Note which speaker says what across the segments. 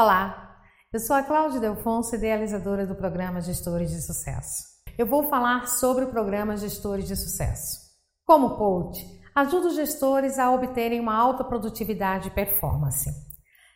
Speaker 1: Olá, eu sou a Cláudia Delfonso, idealizadora do programa Gestores de Sucesso. Eu vou falar sobre o programa Gestores de Sucesso. Como coach, ajudo os gestores a obterem uma alta produtividade e performance.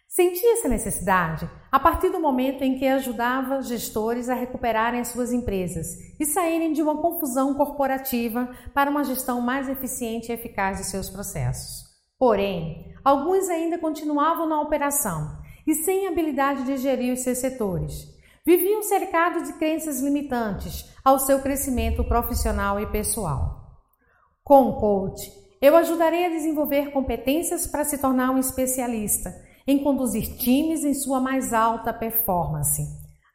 Speaker 1: Senti essa necessidade a partir do momento em que ajudava gestores a recuperarem as suas empresas e saírem de uma confusão corporativa para uma gestão mais eficiente e eficaz de seus processos. Porém, alguns ainda continuavam na operação e sem habilidade de gerir os seus setores. Viviam cercados de crenças limitantes ao seu crescimento profissional e pessoal. Com o coach, eu ajudarei a desenvolver competências para se tornar um especialista em conduzir times em sua mais alta performance.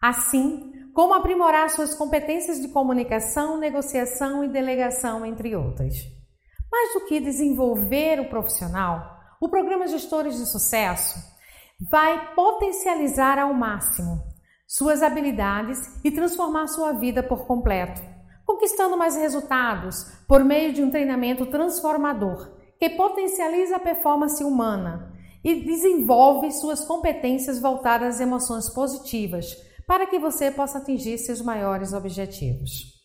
Speaker 1: Assim, como aprimorar suas competências de comunicação, negociação e delegação, entre outras. Mais do que desenvolver o profissional, o programa Gestores de Sucesso vai potencializar ao máximo suas habilidades e transformar sua vida por completo, conquistando mais resultados por meio de um treinamento transformador que potencializa a performance humana e desenvolve suas competências voltadas às emoções positivas para que você possa atingir seus maiores objetivos.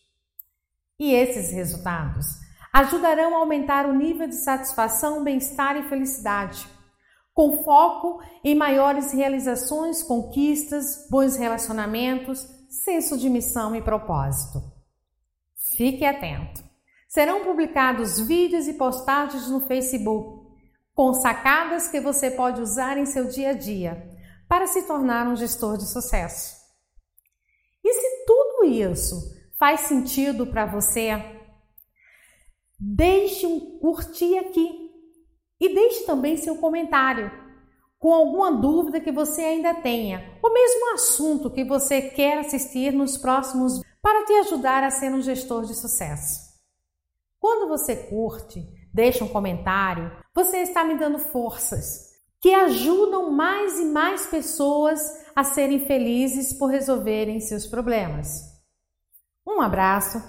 Speaker 1: E esses resultados ajudarão a aumentar o nível de satisfação, bem-estar e felicidade com foco em maiores realizações, conquistas, bons relacionamentos, senso de missão e propósito. Fique atento. Serão publicados vídeos e postagens no Facebook com sacadas que você pode usar em seu dia a dia para se tornar um gestor de sucesso. E se tudo isso faz sentido para você, deixe um curtir aqui e deixe também seu comentário com alguma dúvida que você ainda tenha, ou mesmo assunto que você quer assistir nos próximos para te ajudar a ser um gestor de sucesso. Quando você curte, deixa um comentário, você está me dando forças que ajudam mais e mais pessoas a serem felizes por resolverem seus problemas. Um abraço